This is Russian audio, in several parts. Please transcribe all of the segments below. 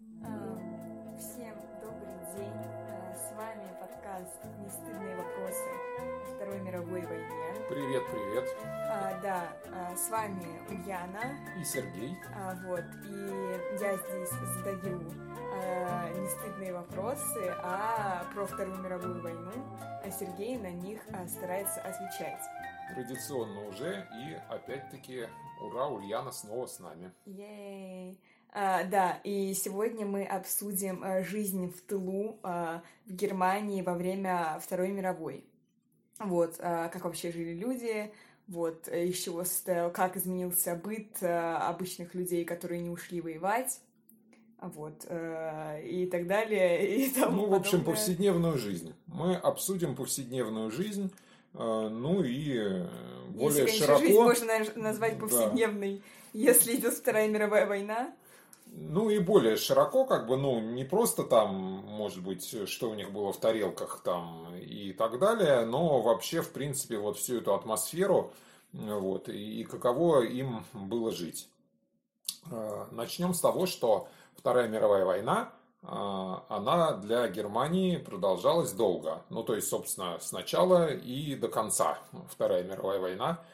Эм, Всем добрый день. Э, С вами подкаст «Нестыдные вопросы о Второй мировой войне». Привет, привет. А, Да, э, с вами Ульяна. И Сергей. А, Вот, и я здесь задаю э, нестыдные вопросы а про Вторую мировую войну, а Сергей на них э, старается отвечать. Традиционно уже. И опять-таки, ура, Ульяна снова с нами. Ей! А, да, и сегодня мы обсудим э, жизнь в тылу э, в Германии во время Второй мировой. Вот, э, как вообще жили люди, вот, э, из чего состоял, как изменился быт обычных людей, которые не ушли воевать, вот, э, и так далее, и тому Ну, в общем, подобное. повседневную жизнь. Мы обсудим повседневную жизнь, э, ну и э, более Если, конечно, широко... жизнь можно назвать Да. повседневной, если идет Вторая мировая война. Ну и более широко, как бы, ну, не просто там, может быть, что у них было в тарелках там и так далее, но вообще, в принципе, вот всю эту атмосферу, вот, и, и каково им было жить. Э, Начнем с того, что Вторая мировая война, э, она для Германии продолжалась долго. Ну, то есть, собственно, с начала и до конца Вторая мировая война.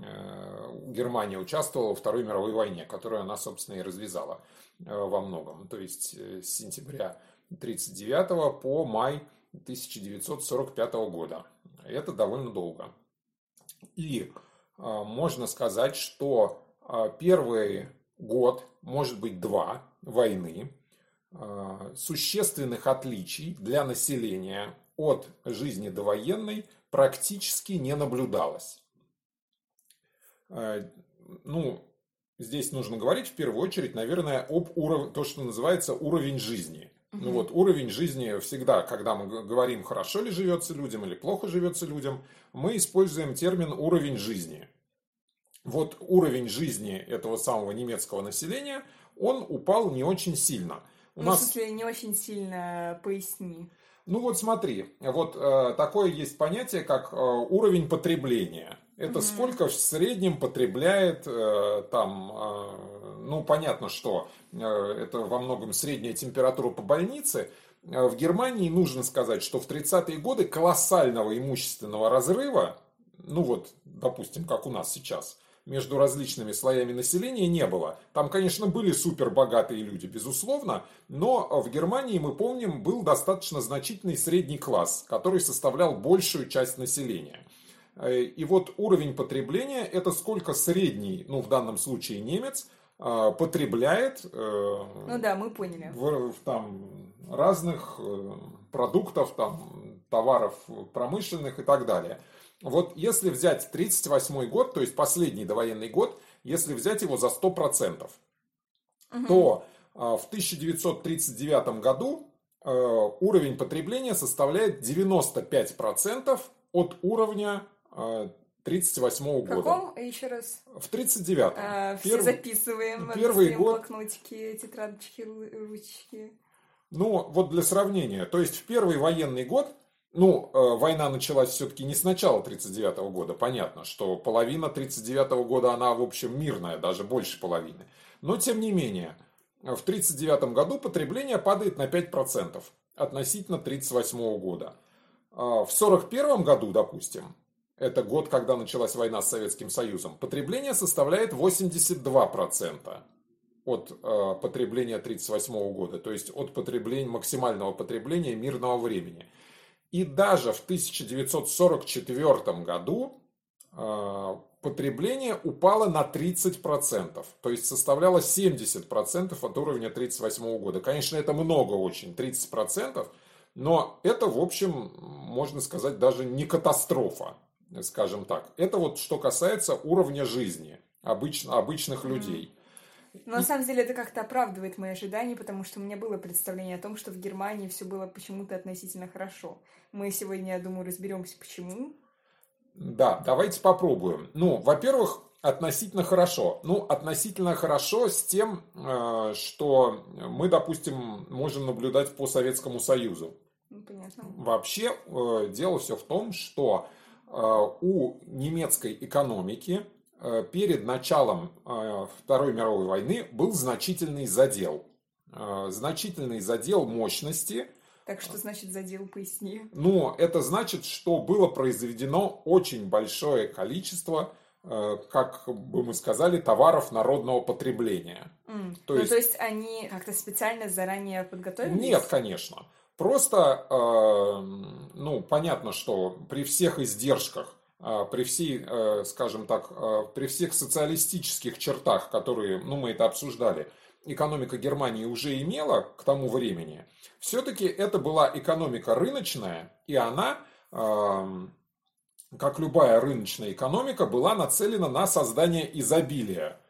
Э, Германия участвовала во Второй мировой войне, которую она, собственно, и развязала э, во многом. То есть э, с сентября 1939 по май 1945 года. Это довольно долго. И можно сказать, что первый год, может быть два войны, существенных отличий для населения от жизни довоенной практически не наблюдалось. Э, Ну, здесь нужно говорить в первую очередь, наверное, об уровне, то, что называется уровень жизни. Ну вот уровень жизни всегда, когда мы говорим, хорошо ли живется людям или плохо живется людям, мы используем термин уровень жизни. Вот уровень жизни этого самого немецкого населения, он упал не очень сильно. У Ну, нас в смысле, не очень сильно поясни. ну вот смотри, вот э, такое есть понятие, как э, уровень потребления. Это Мгм. сколько в среднем потребляет э, там, э, ну понятно, что э, это во многом средняя температура по больнице. Э, В Германии нужно сказать, что в 30-е годы колоссального имущественного разрыва, ну вот, допустим, как у нас сейчас, между различными слоями населения не было. Там, конечно, были супербогатые люди, безусловно, но в Германии, мы помним, был достаточно значительный средний класс, который составлял большую часть населения. Э, И вот уровень потребления – это сколько средний, ну в данном случае немец, э, потребляет э, Ну да, мы поняли. в, в там разных э, продуктов, там, товаров промышленных и так далее. Вот если взять 1938 год, то есть последний довоенный год, если взять его за 100%, Мгм. то э, в 1939 году уровень потребления составляет 95% от уровня 1938 В года. каком? Еще раз. В 1939. А, все Первый- записываем. первый год- блокнотики, тетрадочки, ру- ручки. Ну, вот для сравнения, то есть в первый военный год, ну, э, война началась все-таки не с начала 1939 года, понятно, что половина 1939 года, она, в общем, мирная, даже больше половины. Но, тем не менее, в 1939 году потребление падает на 5% относительно 1938 года. А В 1941 году, допустим, это год, когда началась война с Советским Союзом, потребление составляет 82% от э, потребления 1938 года, то есть от потребления, максимального потребления мирного времени. И даже в 1944 году э, потребление упало на 30%, то есть составляло 70% от уровня 1938 года. Конечно, это много очень, 30%, но это, в общем, можно сказать, даже не катастрофа, скажем так. Это вот что касается уровня жизни обычно, обычных людей. Но на самом деле это как-то оправдывает мои ожидания, потому что у меня было представление о том, что в Германии все было почему-то относительно хорошо. Мы сегодня, я думаю, разберемся, почему. Да, давайте попробуем. Ну, во-первых, относительно хорошо. Ну, относительно хорошо с тем, э, что мы, допустим, можем наблюдать по Советскому Союзу. Ну, понятно. Вообще, э, дело все в том, что у немецкой экономики э, перед началом э, Второй мировой войны был значительный задел. значительный задел мощности. Так что значит задел, поясни. Ну, это значит, что было произведено очень большое количество Э, как бы мы сказали, товаров народного потребления. Mm. То, ну, есть... то есть они как-то специально заранее подготовились? Нет, конечно. Просто, э, ну, понятно, что при всех издержках, э, при всей, э, скажем так, при всех социалистических чертах, которые, ну, мы это обсуждали, экономика Германии уже имела к тому времени, все-таки это была экономика рыночная, и она эм, как любая рыночная экономика, была нацелена на создание изобилия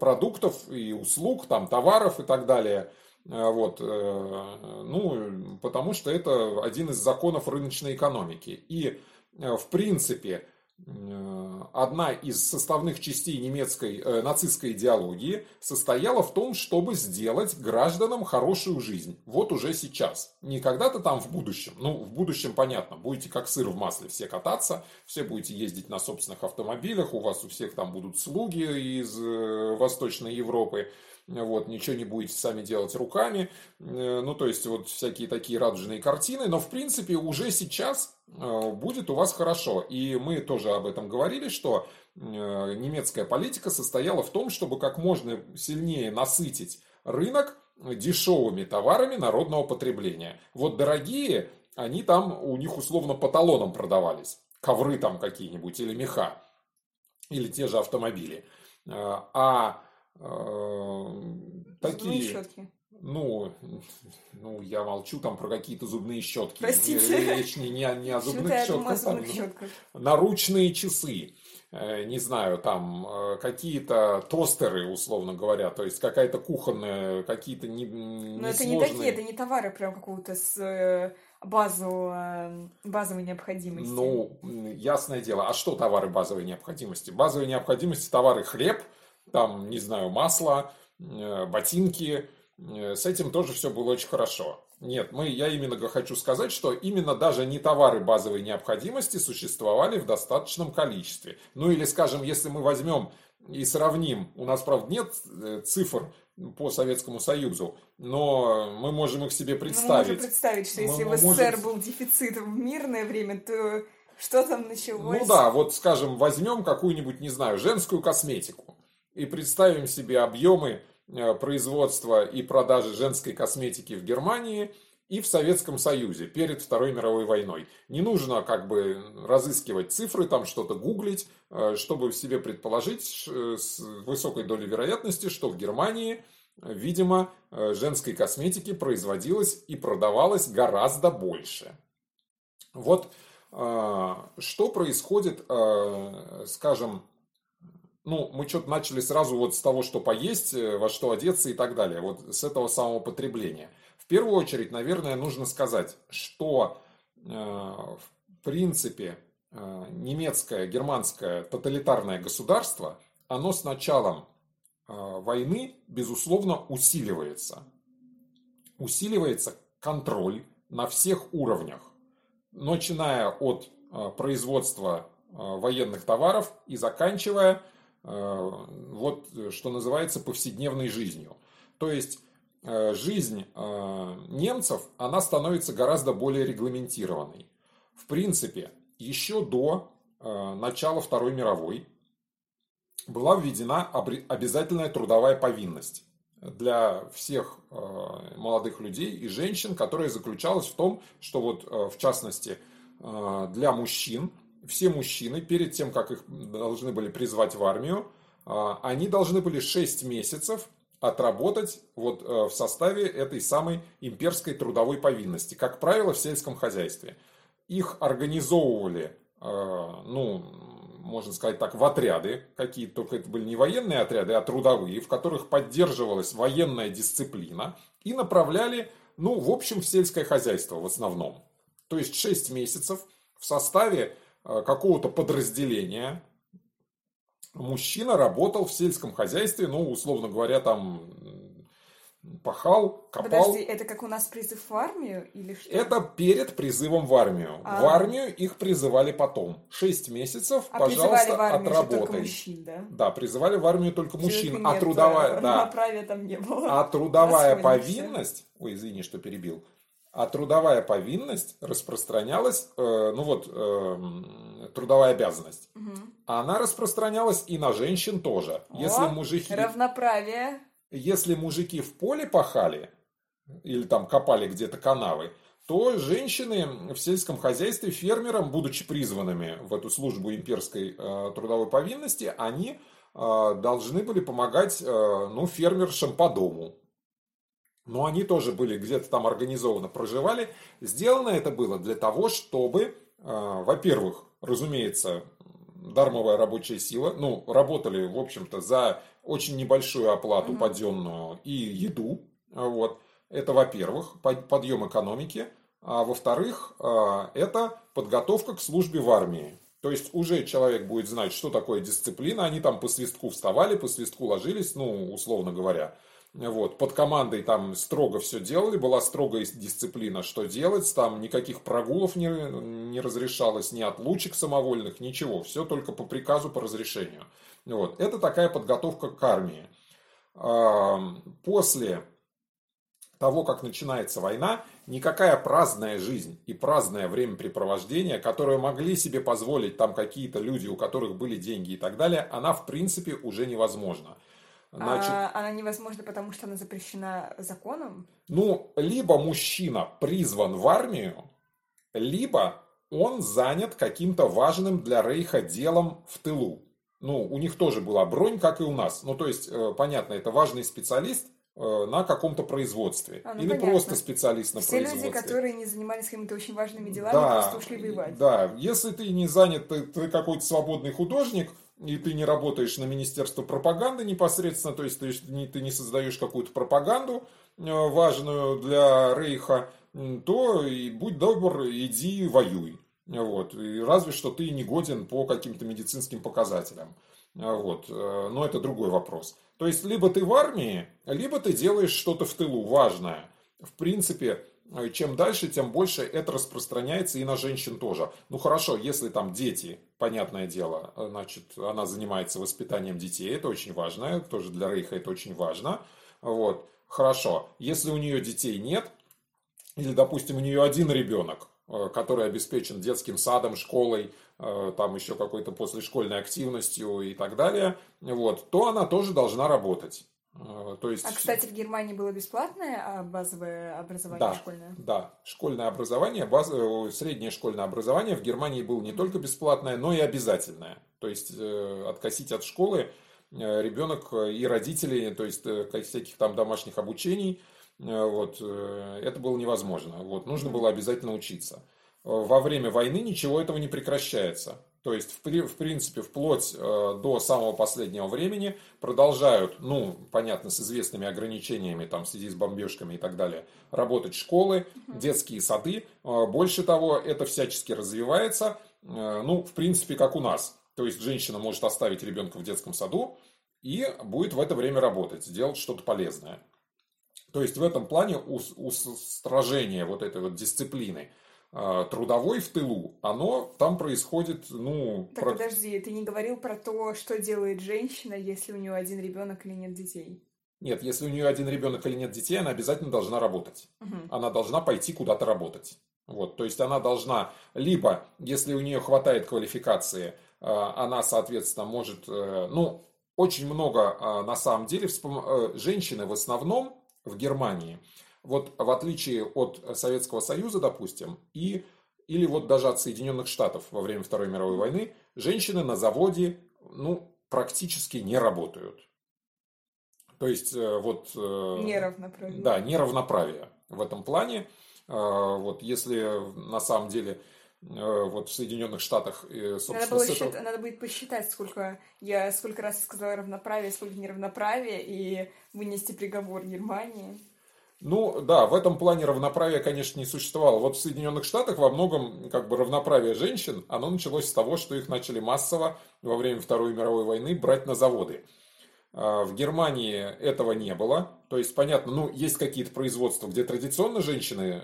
продуктов и услуг, там, товаров и так далее. Э, вот, э, ну, потому что это один из законов рыночной экономики. И, в принципе, Э, одна из составных частей немецкой э, нацистской идеологии состояла в том, чтобы сделать гражданам хорошую жизнь. Вот уже сейчас. Не когда-то там в будущем. Ну, в будущем понятно. Будете как сыр в масле все кататься, все будете ездить на собственных автомобилях, у вас у всех там будут слуги из э, Восточной Европы вот, ничего не будете сами делать руками, э, ну, то есть, вот всякие такие радужные картины, но, в принципе, уже сейчас э, будет у вас хорошо. И мы тоже об этом говорили, что э, немецкая политика состояла в том, чтобы как можно сильнее насытить рынок дешевыми товарами народного потребления. Вот дорогие, они там у них условно по талонам продавались. Ковры там какие-нибудь или меха, или те же автомобили. А такие... щетки. Ну, ну, я молчу там про какие-то зубные щетки. Простите. Речь не, не, не о зубных щетках. О зубных там, щетках. наручные часы. Э, не знаю, там э, какие-то тостеры, условно говоря, то есть какая-то кухонная, какие-то не, не Но это не такие, это не товары прям какого-то с э, базового, базовой необходимости. Ну, ясное дело. А что товары базовой необходимости? Базовой необходимости товары хлеб, там, не знаю, масло, э, ботинки. Э, с этим тоже все было очень хорошо. Нет, мы, я именно хочу сказать, что именно даже не товары базовой необходимости существовали в достаточном количестве. Ну или, скажем, если мы возьмем и сравним, у нас, правда, нет э, цифр по Советскому Союзу, но мы можем их себе представить. Ну, мы можем представить, что если мы, в СССР можем... был дефицит в мирное время, то что там началось? Ну да, вот, скажем, возьмем какую-нибудь, не знаю, женскую косметику и представим себе объемы э, производства и продажи женской косметики в Германии и в Советском Союзе перед Второй мировой войной. Не нужно как бы разыскивать цифры, там что-то гуглить, э, чтобы себе предположить э, с высокой долей вероятности, что в Германии, видимо, женской косметики производилось и продавалось гораздо больше. Вот что происходит, скажем, ну, мы что-то начали сразу вот с того, что поесть, э, во что одеться и так далее, вот с этого самого потребления. В первую очередь, наверное, нужно сказать, что э, в принципе э, немецкое, германское тоталитарное государство, оно с началом войны, безусловно, усиливается. Усиливается контроль на всех уровнях, начиная от производства военных товаров и заканчивая Э, вот что называется повседневной жизнью. То есть э, жизнь э, немцев, она становится гораздо более регламентированной. В принципе, еще до начала Второй мировой была введена обязательная трудовая повинность для всех молодых людей и женщин, которая заключалась в том, что вот в частности для мужчин все мужчины, перед тем, как их должны были призвать в армию, а, они должны были 6 месяцев отработать вот э, в составе этой самой имперской трудовой повинности, как правило, в сельском хозяйстве. Их организовывали, э, ну, можно сказать так, в отряды, какие только это были не военные отряды, а трудовые, в которых поддерживалась военная дисциплина и направляли, ну, в общем, в сельское хозяйство в основном. То есть 6 месяцев в составе какого-то подразделения мужчина работал в сельском хозяйстве, ну, условно говоря, там пахал, копал. Подожди, это как у нас призыв в армию или что? Это перед призывом в армию. А. В армию их призывали потом. Шесть месяцев, а пожалуйста, в армию же только отработай. мужчин, да? Да, призывали в армию только мужчин. Человека А нет, трудовая, э, да, там не было. а трудовая повинность, ой, извини, что перебил, а трудовая повинность распространялась, э, ну вот, э, трудовая обязанность, Мгм. она распространялась и на женщин тоже. Если О, мужики, Равноправие. если мужики в поле пахали или там копали где-то канавы, то женщины в сельском хозяйстве фермерам, будучи призванными в эту службу имперской э, трудовой повинности, они э, должны были помогать э, ну, фермершам по дому. Но они тоже были где-то там организованно проживали. Сделано это было для того, чтобы, э, во-первых, разумеется, дармовая рабочая сила, ну, работали, в общем-то, за очень небольшую оплату Мгм. подъемную и еду, вот. Это, во-первых, под- подъем экономики, а во-вторых, э, это подготовка к службе в армии. То есть уже человек будет знать, что такое дисциплина. Они там по свистку вставали, по свистку ложились, ну, условно говоря. Вот, под командой там строго все делали, была строгая дисциплина, что делать, там никаких прогулов не, не разрешалось, ни отлучек самовольных, ничего, все только по приказу, по разрешению. Вот, это такая подготовка к армии. После того, как начинается война, никакая праздная жизнь и праздное времяпрепровождение, которое могли себе позволить там какие-то люди, у которых были деньги и так далее, она в принципе уже невозможна. Значит, А, она невозможна, потому что она запрещена законом. ну, либо мужчина призван в армию, либо он занят каким-то важным для Рейха делом в тылу. Ну, у них тоже была бронь, как и у нас. Ну, то есть, э, понятно, это важный специалист э, на каком-то производстве. А, ну, Или понятно. просто специалист на Все производстве. люди, которые не занимались какими-то очень важными делами, Да, просто ушли воевать. да, если ты не занят, ты, ты какой-то свободный художник, и ты не работаешь на Министерство пропаганды непосредственно, то есть ты ты не создаешь какую-то пропаганду э, важную для Рейха, то и будь добр, иди воюй. Вот. И разве что ты не годен по каким-то медицинским показателям. А, Вот. э, Но это другой вопрос. То есть, либо ты в армии, либо ты делаешь что-то в тылу важное. В принципе, э, чем дальше, тем больше это распространяется и на женщин тоже. Ну хорошо, если там дети, понятное дело, э, значит, она занимается воспитанием детей, это очень важно, тоже для Рейха это очень важно. Вот. Хорошо, если у нее детей нет, или, допустим, у нее один ребенок, э, который обеспечен детским садом, школой, э, там еще какой-то послешкольной активностью и так далее, вот, то она тоже должна работать. Э, То есть, А, кстати, в Германии было бесплатное а, базовое образование Да. школьное? да, школьное образование, баз- э, среднее школьное образование в Германии было не только бесплатное, но и обязательное. То есть э, откосить от школы э, ребенок и родители, то есть всяких там домашних обучений, вот, это было невозможно. Вот, нужно было обязательно учиться. Во время войны ничего этого не прекращается. То есть, в, в принципе, вплоть э, до самого последнего времени продолжают, ну, понятно, с известными ограничениями, там, в связи с бомбежками и так далее, работать школы, детские сады. Э, Больше того, это всячески развивается, э, ну, в принципе, как у нас. То есть, женщина может оставить ребенка в детском саду и будет в это время работать, делать что-то полезное. То есть, в этом плане ус- устражение вот этой вот дисциплины трудовой в тылу, оно там происходит, ну, Так про- подожди, ты не говорил про то, что делает женщина, если у нее один ребенок или нет детей? нет, если у нее один ребенок или нет детей, она обязательно должна работать. Мгм. она должна пойти куда-то работать. Вот, то есть она должна, либо, если у нее хватает квалификации, э, она, соответственно, может, э, ну, очень много, э, на самом деле, вспом- э, женщины в основном в Германии, вот в отличие от Советского Союза, допустим, и, или вот даже от Соединенных Штатов во время Второй мировой войны, женщины на заводе, ну, практически не работают. То есть, э, вот... э, Неравноправие. да, неравноправие в этом плане. А, Вот если на самом деле э, вот в Соединенных Штатах, э, Надо, собственно, было этого- счит- надо будет посчитать, сколько я сколько раз сказала равноправие, сколько неравноправие, и вынести приговор Германии. Ну да, в этом плане равноправия, конечно, не существовало. Вот в Соединенных Штатах во многом как бы равноправие женщин, оно началось с того, что их начали массово во время Второй мировой войны брать на заводы. В Германии этого не было. То есть, понятно, ну, есть какие-то производства, где традиционно женщины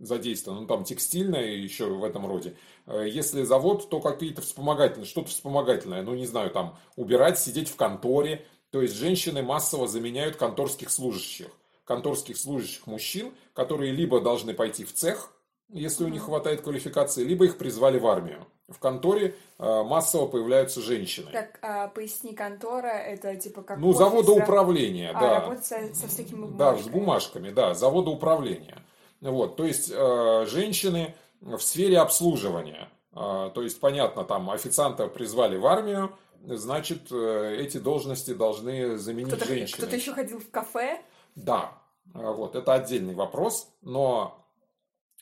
задействованы, ну, там текстильное еще в этом роде. Если завод, то какие-то вспомогательные, что-то вспомогательное, ну, не знаю, там, убирать, сидеть в конторе. То есть, женщины массово заменяют конторских служащих. Конторских служащих мужчин, которые либо должны пойти в цех, если у них хватает квалификации, либо их призвали в армию. В конторе э, массово появляются женщины. Так, а, поясни, контора это типа как Ну, завода управления, а, да. работа со, со всякими бумажками. Да, с бумажками, да, завода управления. Вот, то есть э, женщины в сфере обслуживания. Э, то есть, понятно, там официанта призвали в армию, значит, э, эти должности должны заменить кто-то, женщины. Кто-то еще ходил в кафе? Да, э, вот, это отдельный вопрос, но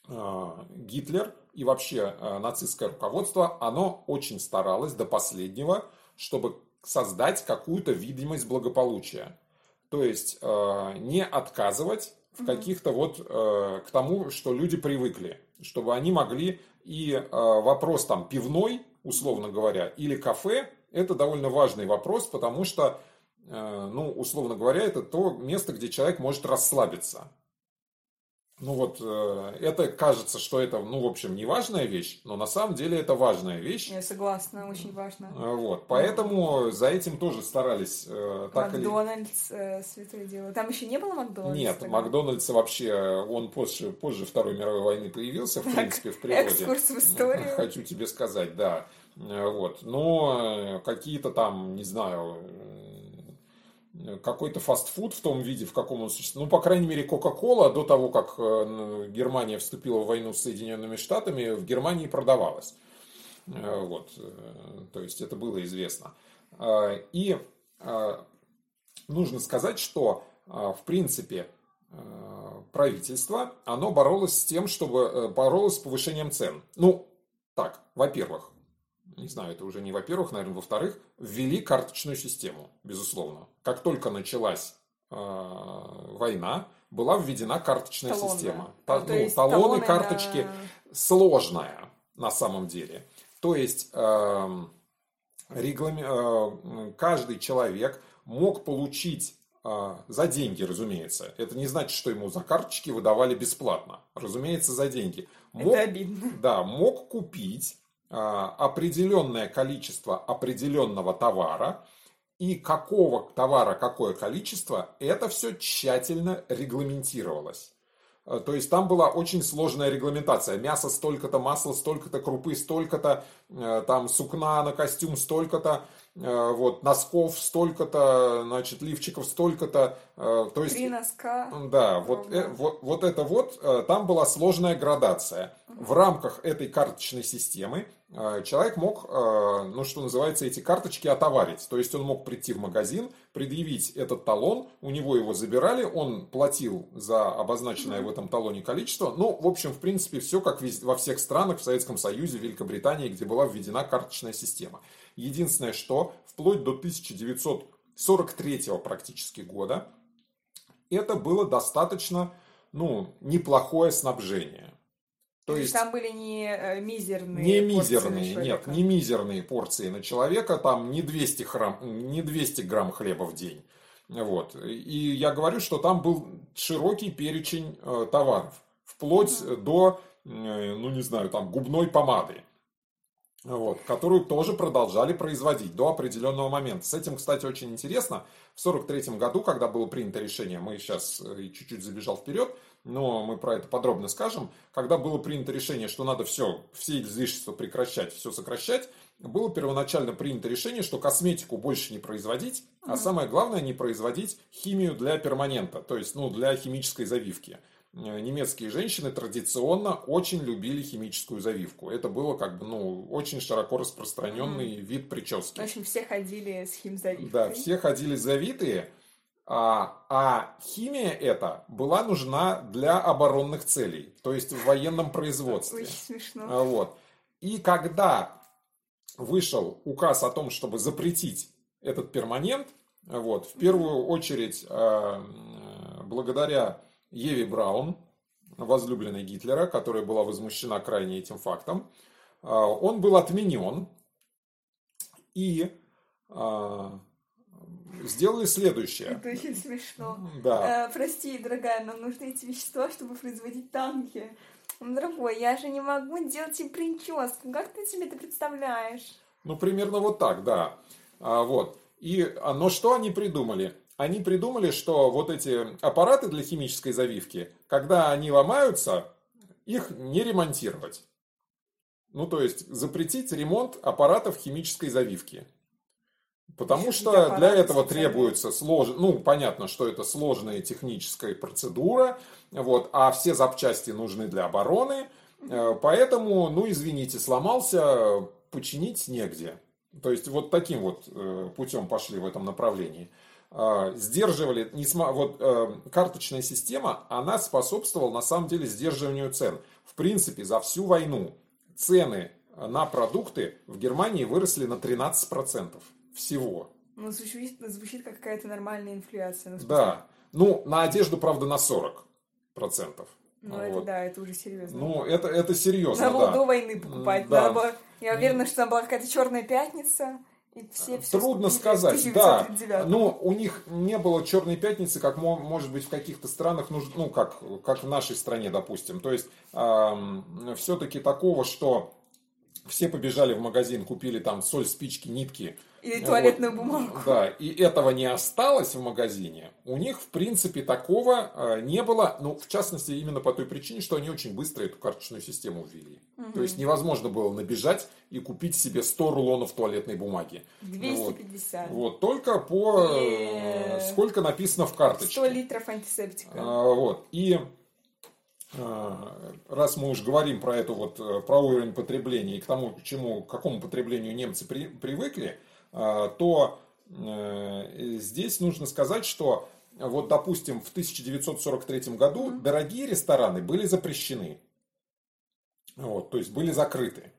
Э, Гитлер и вообще нацистское руководство, оно очень старалось до последнего, чтобы создать какую-то видимость благополучия. То есть не отказывать в каких-то вот к тому, что люди привыкли, чтобы они могли и вопрос там пивной, условно говоря, или кафе, это довольно важный вопрос, потому что, ну, условно говоря, это то место, где человек может расслабиться. Ну вот, э, это кажется, что это, ну, в общем, не важная вещь, но на самом деле это важная вещь. Я согласна, очень важно. Э, вот, поэтому за этим тоже старались э, так Макдональдс, или... святое дело. Там еще не было Макдональдса? Нет, тогда? Макдональдс вообще, он позже, позже Второй мировой войны появился, в так, принципе, в природе. Экскурс в историю. Хочу тебе сказать, да. Вот, но какие-то там, не знаю, какой-то фастфуд в том виде, в каком он существует. Ну, по крайней мере, Кока-Кола до того, как э, Германия вступила в войну с Соединенными Штатами, в Германии продавалась. Э, вот. Э, то есть это было известно. И нужно сказать, что в принципе правительство, оно боролось с тем, чтобы боролось с повышением цен. Ну, так, во-первых, не знаю, это уже не во-первых, наверное, во-вторых, ввели карточную систему, безусловно. Как только началась э, война, была введена карточная Талон, система. Да. Та, ну, талоны, талоны, карточки да. сложная на самом деле. То есть э, реглами, э, каждый человек мог получить э, за деньги, разумеется. Это не значит, что ему за карточки выдавали бесплатно. Разумеется, за деньги. Мог, Это обидно. Да, мог купить определенное количество определенного товара и какого товара какое количество, это все тщательно регламентировалось. А, то есть там была очень сложная регламентация. Мясо столько-то, масло столько-то, крупы столько-то, э, там сукна на костюм столько-то, э, вот, носков столько-то, значит, лифчиков столько-то. Э, то есть, Три носка. Да, вот, вот, вот это вот, там была сложная градация. В рамках этой карточной системы Э, человек мог, э, ну что называется, эти карточки отоварить. То есть он мог прийти в магазин, предъявить этот талон, у него его забирали, он платил за обозначенное в этом талоне количество. Ну, в общем, в принципе, все как во всех странах, в Советском Союзе, Великобритании, где была введена карточная система. Единственное, что вплоть до 1943 практически года это было достаточно ну, неплохое снабжение. То, То есть, там были не э, мизерные Не мизерные, нет, не мизерные порции на человека, там не 200, грамм, не 200 грамм хлеба в день. Вот. И я говорю, что там был широкий перечень э, товаров, вплоть mm-hmm. до, э, ну не знаю, там губной помады вот, которую тоже продолжали производить до определенного момента. С этим, кстати, очень интересно. В 1943 году, когда было принято решение, мы сейчас э, чуть-чуть забежал вперед, но мы про это подробно скажем, когда было принято решение, что надо все, все излишества прекращать, все сокращать, было первоначально принято решение, что косметику больше не производить, а самое главное не производить химию для перманента, то есть ну, для химической завивки. Э, немецкие женщины традиционно очень любили химическую завивку. Это было как бы, ну, очень широко распространенный mm. вид прически. В общем, все ходили с химзавивкой. Да, все ходили завитые, а, а химия эта была нужна для оборонных целей, то есть в военном производстве. Очень смешно. А, вот. И когда вышел указ о том, чтобы запретить этот перманент, вот, в первую очередь, э, благодаря Еве Браун, возлюбленной Гитлера, которая была возмущена крайне этим фактом, а, он был отменен, и а, сделали следующее. Это очень смешно. Да. Э, прости, дорогая, нам нужны эти вещества, чтобы производить танки. Дорогой, я же не могу делать им прическу. Как ты себе это представляешь? Ну, примерно вот так, да. А, вот. И, а, но что они придумали? Они придумали, что вот эти аппараты для химической завивки, когда они ломаются, их не ремонтировать. Ну, то есть запретить ремонт аппаратов химической завивки. Потому что для этого требуется сложно, ну, понятно, что это сложная техническая процедура, вот, а все запчасти нужны для обороны, э, поэтому, ну, извините, сломался, починить негде. То есть вот таким вот э, путем пошли в этом направлении. А, сдерживали, вот э, карточная система, она способствовала на самом деле сдерживанию цен. В принципе, за всю войну цены на продукты в Германии выросли на 13% всего. Ну, звучит, звучит как какая-то нормальная инфляция. Да. Ну, на одежду, правда, на 40%. Ну, вот. это да, это уже серьезно. Ну, это, это серьезно, Надо было до войны покупать. Да. Надо было... Я уверена, что там была какая-то черная пятница. И все, все Трудно сказать, да. Ну, у них не было черной пятницы, как может быть в каких-то странах, ну, как, как в нашей стране, допустим. То есть, э, все-таки такого, что все побежали в магазин, купили там соль, спички, нитки. Или туалетную вот, бумагу. Да, и этого не осталось в магазине. У них, в принципе, такого э, не было. Ну, в частности, именно по той причине, что они очень быстро эту карточную систему ввели. Угу. То есть невозможно было набежать и купить себе 100 рулонов туалетной бумаги. 250. Вот, вот только по... Э, сколько написано в карточке. 100 литров антисептика. А, вот. И раз мы уж говорим про эту вот э, про уровень потребления и к тому, к чему, к какому потреблению немцы при, привыкли, а, то э, здесь нужно сказать, что вот, допустим, в 1943 году дорогие рестораны были запрещены, вот, то есть были закрыты.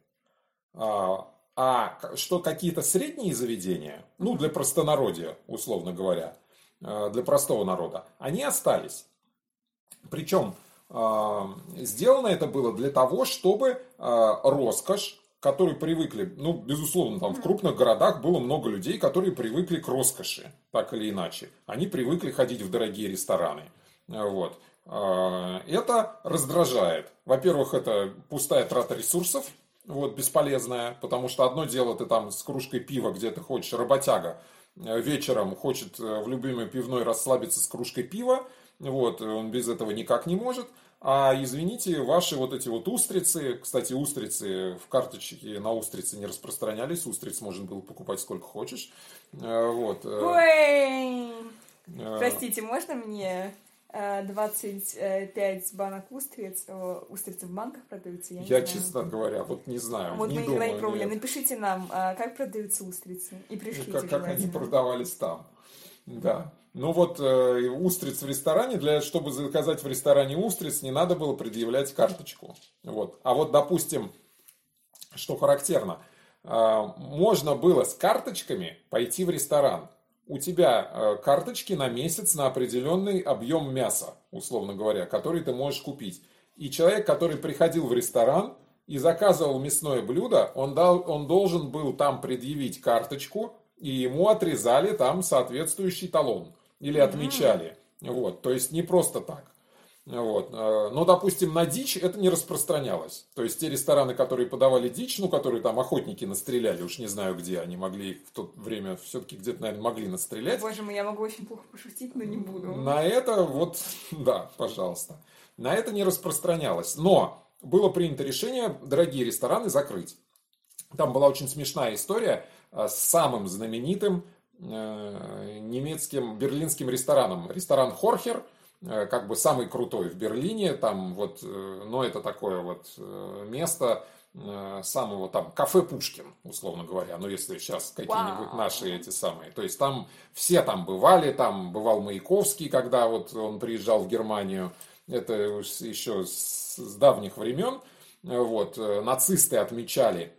А, а что какие-то средние заведения, ну, для простонародья, условно говоря, э, для простого народа, они остались. Причем Сделано это было для того, чтобы а, роскошь, которые привыкли, ну, безусловно, там в крупных городах было много людей, которые привыкли к роскоши, так или иначе. Они привыкли ходить в дорогие рестораны. Вот. А, это раздражает. Во-первых, это пустая трата ресурсов, вот, бесполезная, потому что одно дело ты там с кружкой пива, где ты хочешь, работяга, э, вечером хочет э, в любимой пивной расслабиться с кружкой пива, вот, он без этого никак не может. А извините, ваши вот эти вот устрицы, кстати, устрицы в карточке на устрицы не распространялись, устриц можно было покупать сколько хочешь. Э, вот. Э. Ой! Э. Простите, можно мне 25 банок устриц, устрицы в банках продаются? Я, я честно говоря, вот не знаю. Вот не мы думаю, не пробовали. Напишите нам, как продаются устрицы. И пришлите как, как они продавались там. Да. Ну вот э, устриц в ресторане, для, чтобы заказать в ресторане устриц, не надо было предъявлять карточку. Вот. А вот, допустим, что характерно, э, можно было с карточками пойти в ресторан. У тебя э, карточки на месяц на определенный объем мяса, условно говоря, который ты можешь купить. И человек, который приходил в ресторан и заказывал мясное блюдо, он, дал, он должен был там предъявить карточку, и ему отрезали там соответствующий талон или отмечали. Вот, то есть не просто так. Вот. Э, но, допустим, на дичь это не распространялось. То есть те рестораны, которые подавали дичь, ну, которые там охотники настреляли, уж не знаю где, они могли в то время все-таки где-то, наверное, могли настрелять. Боже мой, я могу очень плохо пошутить, но не буду. На это вот, да, пожалуйста. На это не распространялось. Но было принято решение дорогие рестораны закрыть. Там была очень смешная история э, с самым знаменитым немецким берлинским рестораном. Ресторан Хорхер, э, как бы самый крутой в Берлине, там вот, э, но это такое вот место самого там кафе Пушкин, условно говоря, ну если сейчас какие-нибудь wow. наши эти самые, то есть там все там бывали, там бывал Маяковский, когда вот он приезжал в Германию, это еще с, с давних времен, вот нацисты отмечали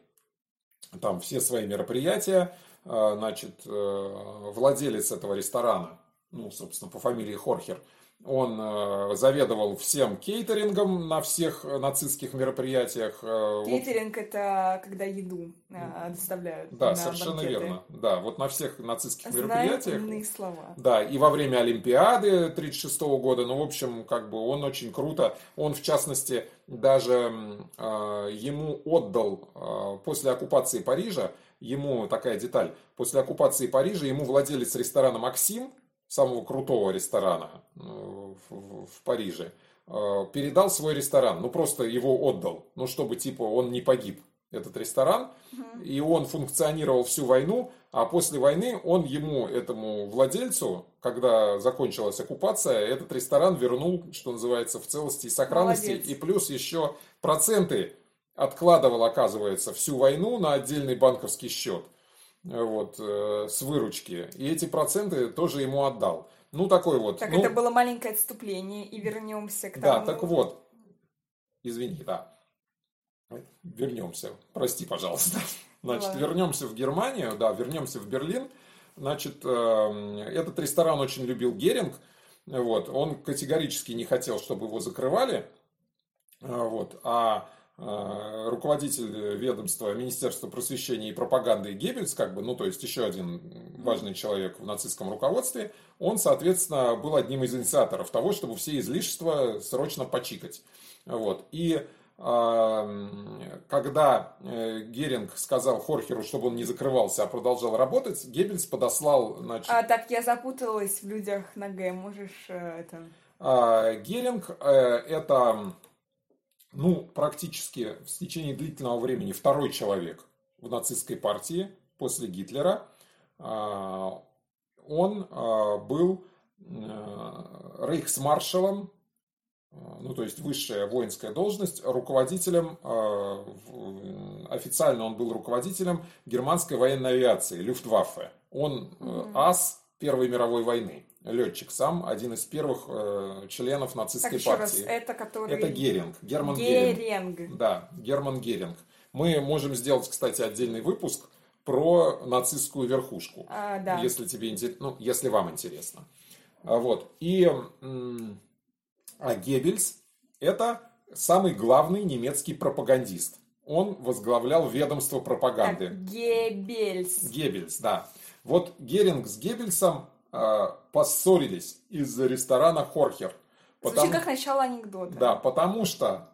там все свои мероприятия, значит, э, владелец этого ресторана, ну, собственно, по фамилии Хорхер, он э, заведовал всем кейтерингом на всех нацистских мероприятиях. Э, Кейтеринг это когда еду э, доставляют. Да, совершенно банкеты. верно. Да, вот на всех нацистских Знаю мероприятиях. умные слова. Да, и во время Олимпиады 1936 года, ну, в общем, как бы он очень круто. Он, в частности, даже э, ему отдал э, после оккупации Парижа, ему такая деталь, после оккупации Парижа ему владелец ресторана «Максим», самого крутого ресторана э, в, Париже, э, передал свой ресторан, ну просто его отдал, ну чтобы типа он не погиб, этот ресторан, угу. и он функционировал всю войну, а после войны он ему, этому владельцу, когда закончилась оккупация, этот ресторан вернул, что называется, в целости и сохранности, Молодец. и плюс еще проценты откладывал, оказывается, всю войну на отдельный банковский счет вот, э, с выручки. И эти проценты тоже ему отдал. Ну, такой вот. Так, ну, это было маленькое отступление, и вернемся к тому... Да, так вот. Извини, да. Вернемся. Прости, пожалуйста. Значит, Ладно. вернемся в Германию, да, вернемся в Берлин. Значит, э, этот ресторан очень любил Геринг. Вот, он категорически не хотел, чтобы его закрывали. Э, вот, а Э, руководитель ведомства Министерства просвещения и пропаганды Геббельс, как бы, ну, то есть еще один важный человек в нацистском руководстве, он, соответственно, был одним из инициаторов того, чтобы все излишества срочно почикать. Вот. И э, когда э, Геринг сказал Хорхеру, чтобы он не закрывался, а продолжал работать, Геббельс подослал... Значит... А, так, я запуталась в людях на Г, можешь это... А, Геринг это ну, практически в течение длительного времени второй человек в нацистской партии после Гитлера. А, он а, был э, рейхсмаршалом, а, ну, то есть высшая воинская должность, руководителем, официально он был руководителем германской военной авиации, Люфтваффе. Он mm-hmm. ас Первой мировой войны летчик сам, один из первых э, членов нацистской так, партии. Раз, это который... Это Геринг, Герман Геринг. Геринг. Да, Герман Геринг. Мы можем сделать, кстати, отдельный выпуск про нацистскую верхушку, а, да. если тебе ну, если вам интересно. А, вот и а Геббельс это самый главный немецкий пропагандист. Он возглавлял ведомство пропаганды. Так, Геббельс. Геббельс, да. Вот Геринг с Геббельсом поссорились из-за ресторана Хорхер. Потому... Звучит как начало анекдота. Да, потому что...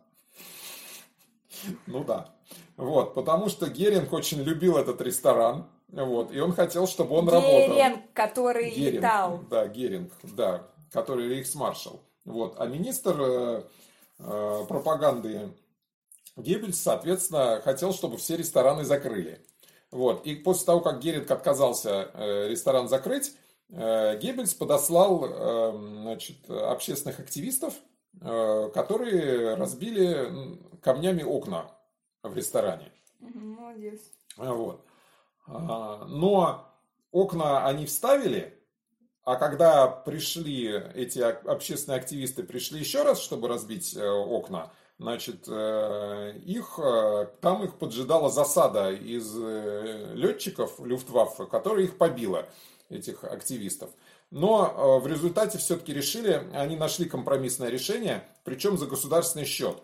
Ну да. Вот, потому что Геринг очень любил этот ресторан. Вот, и он хотел, чтобы он Геринг, работал. Геринг, который Геринг, летал. Да, Геринг, да, который рейхсмаршал. Вот, а министр э, э, пропаганды Геббельс, соответственно, хотел, чтобы все рестораны закрыли. Вот. И после того, как Геринг отказался э, ресторан закрыть, Э, Геббельс подослал эм, значит, общественных активистов, э, которые разбили камнями окна в ресторане. Молодец. Вот. А, но окна они вставили, а когда пришли эти общественные активисты, пришли еще раз, чтобы разбить э, окна, значит, их, там их поджидала засада из летчиков Люфтваффе, которая их побила этих активистов. Но э, в результате все-таки решили, они нашли компромиссное решение, причем за государственный счет,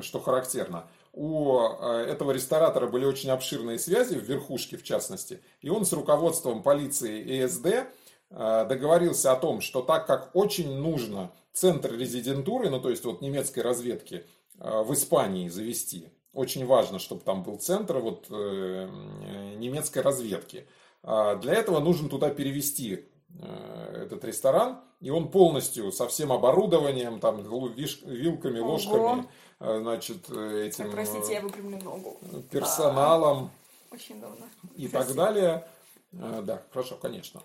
что характерно. У э, этого ресторатора были очень обширные связи, в верхушке в частности, и он с руководством полиции и ЭСД э, договорился о том, что так как очень нужно центр резидентуры, ну то есть вот немецкой разведки в Испании завести, очень важно, чтобы там был центр вот, немецкой разведки. А, для этого нужно туда перевести э, этот ресторан, и он полностью со всем оборудованием, там, вилками, Ого. ложками, э, значит, этим... Простите, я выпрямлю ногу. Персоналом. Очень давно. И Спасибо. так далее. Э, да, хорошо, конечно.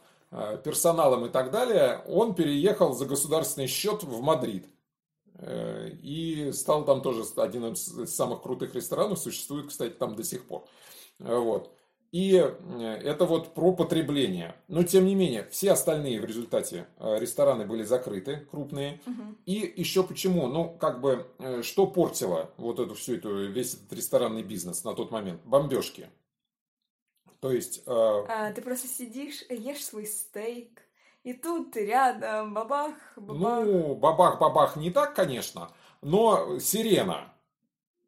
Персоналом и так далее. Он переехал за государственный счет в Мадрид. И стал там тоже один из самых крутых ресторанов. Существует, кстати, там до сих пор. Вот. И э, это вот про потребление. Но тем не менее, все остальные в результате э, рестораны были закрыты, крупные. Угу. И еще почему? Ну, как бы, э, что портило вот эту всю эту, весь этот ресторанный бизнес на тот момент? Бомбежки. То есть... А, ты просто сидишь, ешь свой стейк, и тут ты рядом, бабах, бабах. Ну, бабах-бабах не так, конечно, но сирена.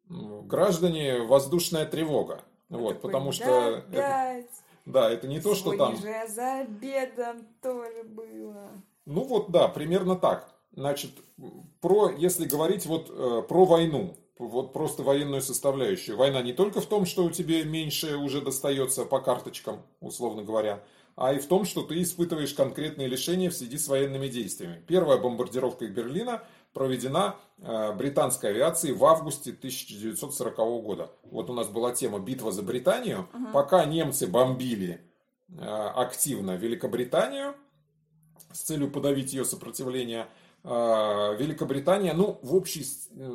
Граждане, воздушная тревога. Вот, такой, потому «Да, что... это- опять. да, это не то, что там... же за обедом тоже было. Ну вот да, примерно так. Значит, про, если говорить вот э, про войну, вот просто военную составляющую. Война не только в том, что у тебя меньше уже достается по карточкам, условно говоря, а и в том, что ты испытываешь конкретные лишения в связи с военными действиями. Первая бомбардировка Берлина проведена э, британской авиацией в августе 1940 года. Вот у нас была тема «Битва за Британию». Пока немцы бомбили э, активно Великобританию с целью подавить ее сопротивление, э, Великобритания, ну, в общей,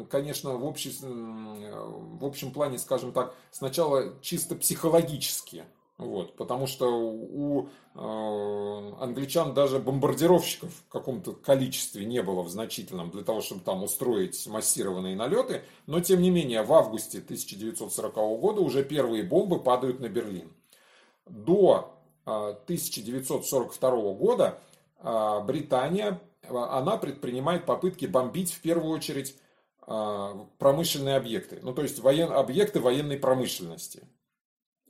конечно, в, общей, в общем плане, скажем так, сначала чисто психологически, вот, потому что у э, англичан даже бомбардировщиков в каком-то количестве не было в значительном для того, чтобы там устроить массированные налеты, но тем не менее в августе 1940 года уже первые бомбы падают на Берлин. До э, 1942 года э, Британия, э, она предпринимает попытки бомбить в первую очередь э, промышленные объекты, ну то есть воен, объекты военной промышленности.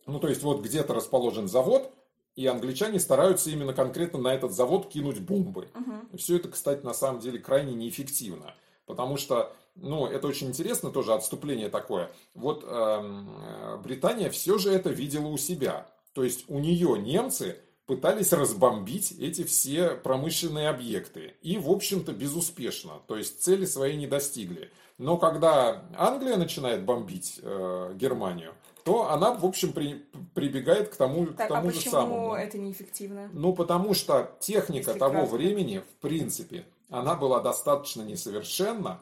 Ну, то есть, вот где-то расположен завод, и англичане стараются именно конкретно на этот завод кинуть бомбы. И все это, кстати, на самом деле крайне неэффективно. Потому что, ну, это очень интересно тоже, отступление такое. Вот эм, э, Британия все же это видела у себя. То есть, у нее немцы пытались разбомбить эти все промышленные объекты. И, в общем-то, безуспешно. То есть, цели своей не достигли. Но когда Англия начинает бомбить э, Германию, то она, в общем, при- прибегает к тому, к Так, а тому же почему самому. это неэффективно? Ну, потому что техника Если того кратко. времени, в принципе, она была достаточно несовершенна.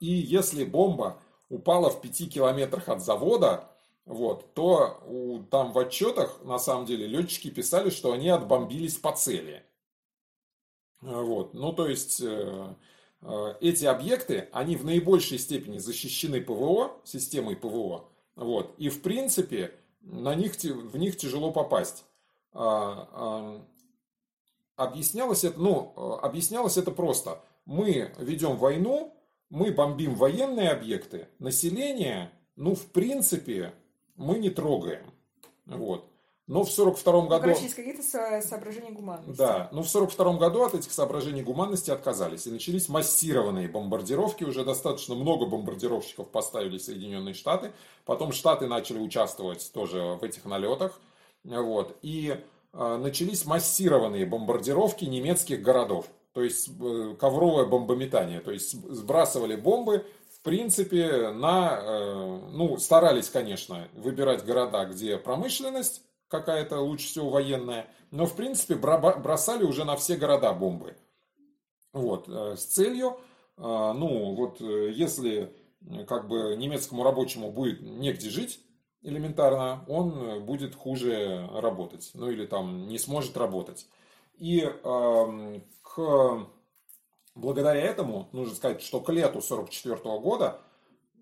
И если бомба упала в пяти километрах от завода, вот, то у- там в отчетах, на самом деле, летчики писали, что они отбомбились по цели. Э, Вот. Ну, то есть, э, э, эти объекты, они в наибольшей степени защищены ПВО, системой ПВО. Вот. И, в принципе, на них, в них тяжело попасть. А, а, Объяснялось это, ну, объяснялось это просто. Мы ведем войну, мы бомбим военные объекты, население, ну, в принципе, мы не трогаем. Вот. Но в 42 Ну, году... короче, из каких-то со- соображений гуманности. Да, но в 1942 году от этих соображений гуманности отказались. И начались массированные бомбардировки. Уже достаточно много бомбардировщиков поставили Соединенные Штаты. Потом Штаты начали участвовать тоже в этих налетах. Вот. И э, начались массированные бомбардировки немецких городов. То есть э, ковровое бомбометание. То есть сбрасывали бомбы, в принципе, на... э, ну, старались, конечно, выбирать города, где промышленность какая-то, лучше всего военная. Но, в принципе, бросали уже на все города бомбы. Вот, э, с целью, э, ну, вот, э, если э, как бы немецкому рабочему будет негде жить, элементарно, он э, будет хуже работать, ну, или там не сможет работать. И эм, к, благодаря этому, нужно сказать, что к лету 1944 года,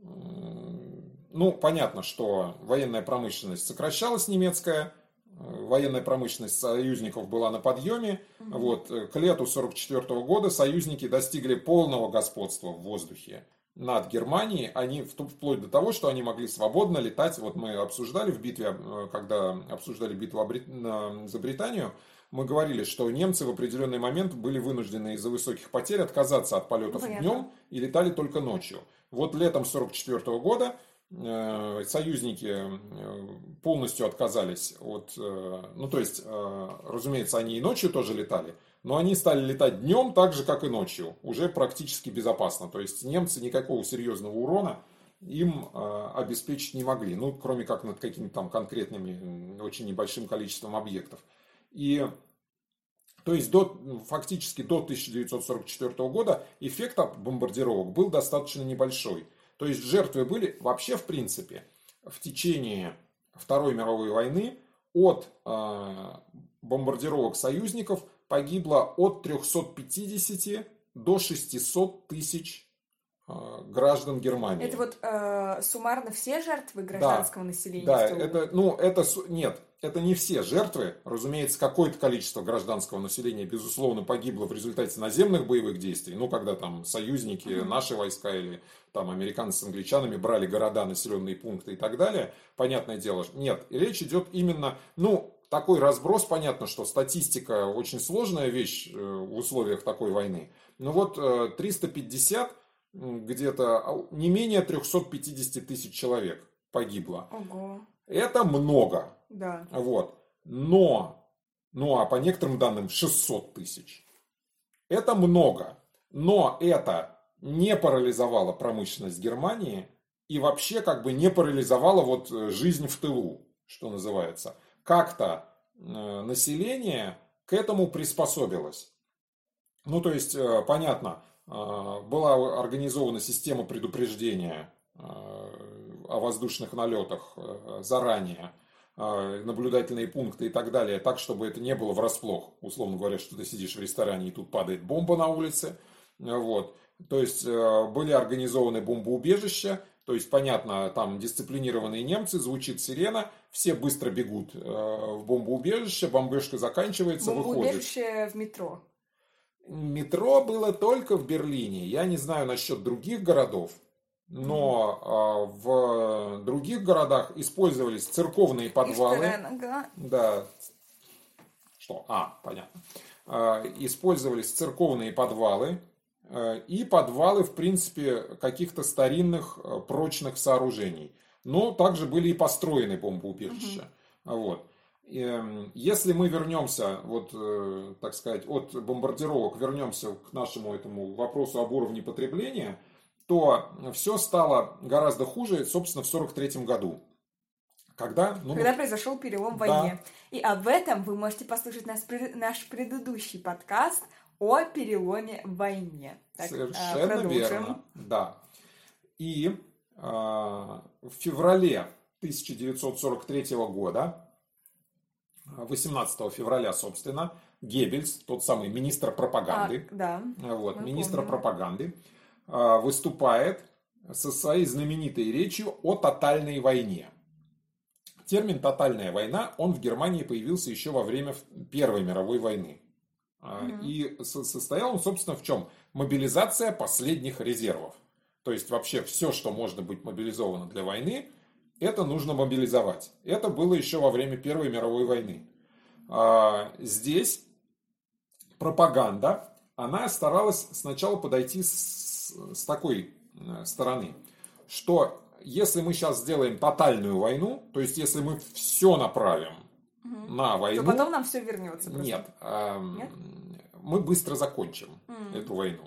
м, ну, понятно, что военная промышленность сокращалась немецкая, э, военная промышленность союзников была на подъеме. Вот, э, к лету 1944 года союзники достигли полного господства в воздухе над Германией. Они вплоть до того, что они могли свободно летать. Вот мы обсуждали в битве, э, когда обсуждали битву за Британию, мы говорили, что немцы в определенный момент были вынуждены из-за высоких потерь отказаться от полетов понятно. днем и летали только ночью. Вот летом 1944 года союзники э, полностью отказались от... э, Ну, то есть, э, разумеется, они и ночью тоже летали, но они стали летать днем так же, как и ночью, уже практически безопасно. То есть, немцы никакого серьезного урона им э, обеспечить не могли, ну, кроме как над какими-то там конкретными, очень небольшим количеством объектов. И то есть до, фактически до 1944 года эффект от бомбардировок был достаточно небольшой. То есть жертвы были вообще в принципе в течение Второй мировой войны от э, бомбардировок союзников погибло от 350 до 600 тысяч э, граждан Германии. Это вот э, суммарно все жертвы гражданского населения? Да, в тылу? это, ну, это, нет, это не все жертвы. Разумеется, какое-то количество гражданского населения, безусловно, погибло в результате наземных боевых действий. Ну, когда там союзники, наши войска или там американцы с англичанами брали города, населенные пункты и так далее. Понятное дело, нет. И речь идет именно, ну, такой разброс, понятно, что статистика очень сложная вещь э, в условиях такой войны. Но вот 350 э, где-то, а, не менее 350 тысяч человек погибло. Ого. Это много. Да. Вот. Но, ну а по некоторым данным 600 тысяч. Это много. Но это не парализовало промышленность Германии и вообще как бы не парализовало вот э, жизнь в тылу, что называется. Как-то э, население к этому приспособилось. Ну, то есть, э, понятно, была организована система предупреждения о воздушных налетах э, заранее, э, наблюдательные пункты и так далее, так, чтобы это не было врасплох. Условно говоря, что ты сидишь в ресторане и тут падает бомба на улице. Вот. То есть э, были организованы бомбоубежища, то есть, понятно, там дисциплинированные немцы, звучит сирена, все быстро бегут в бомбоубежище, бомбежка заканчивается, бомбоубежище выходит. в метро. Метро было только в Берлине. Я не знаю насчет других городов но а, в других городах использовались церковные подвалы. Да. Что? А, понятно. А, использовались церковные подвалы а, и подвалы, в принципе, каких-то старинных прочных сооружений. Но также были и построены бомбоубежища. Угу. Вот. Эм, если мы вернемся, вот, э, так сказать, от бомбардировок, вернемся к нашему этому вопросу об уровне потребления, то все стало гораздо хуже, собственно, в 1943 году. Когда? Ну, Когда произошел перелом в войне. Да. И об этом вы можете послушать наш, наш предыдущий подкаст о переломе в войне. Так, Совершенно продолжим. верно. Да. И э, в феврале 1943 года, 18 февраля, собственно, Геббельс, тот самый министр пропаганды, а, да, вот, министр помним. пропаганды, выступает со своей знаменитой речью о тотальной войне. Термин «тотальная война», он в Германии появился еще во время Первой мировой войны. Угу. И состоял он, собственно, в чем? Мобилизация последних резервов. То есть вообще все, что может быть мобилизовано для войны, это нужно мобилизовать. Это было еще во время Первой мировой войны. А, здесь пропаганда, она старалась сначала подойти с с, такой э, стороны, что если мы сейчас сделаем тотальную войну, то есть если мы все направим угу. на войну... То потом нам все вернется. Просто. Нет, э, Нет, мы быстро закончим угу. эту войну.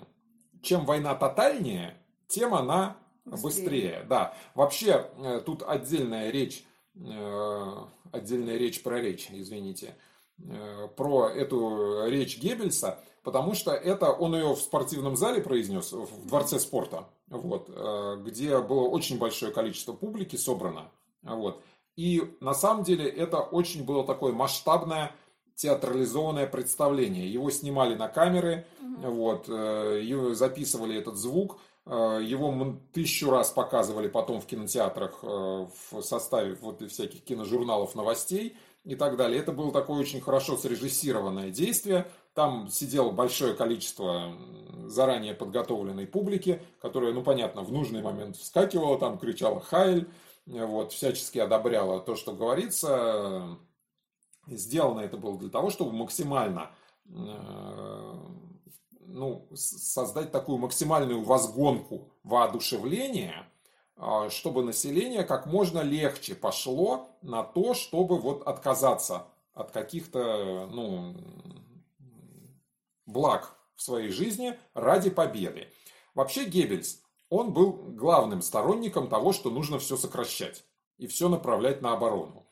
Чем война тотальнее, тем она быстрее. быстрее. Да, вообще э, тут отдельная речь, э, отдельная речь про речь, извините, э, про эту речь Геббельса – потому что это он ее в спортивном зале произнес, в дворце спорта, вот, э, где было очень большое количество публики собрано. Вот. И на самом деле это очень было такое масштабное театрализованное представление. Его снимали на камеры, угу. вот, э, записывали этот звук, э, его тысячу раз показывали потом в кинотеатрах в составе вот всяких киножурналов новостей и так далее. Это было такое очень хорошо срежиссированное действие, там сидело большое количество заранее подготовленной публики, которая, ну, понятно, в нужный момент вскакивала, там кричала «Хайль», вот, всячески одобряла то, что говорится. Сделано это было для того, чтобы максимально э, ну, создать такую максимальную возгонку воодушевления, э, чтобы население как можно легче пошло на то, чтобы вот отказаться от каких-то ну, благ в своей жизни ради победы. Вообще Геббельс, он был главным сторонником того, что нужно все сокращать и все направлять на оборону.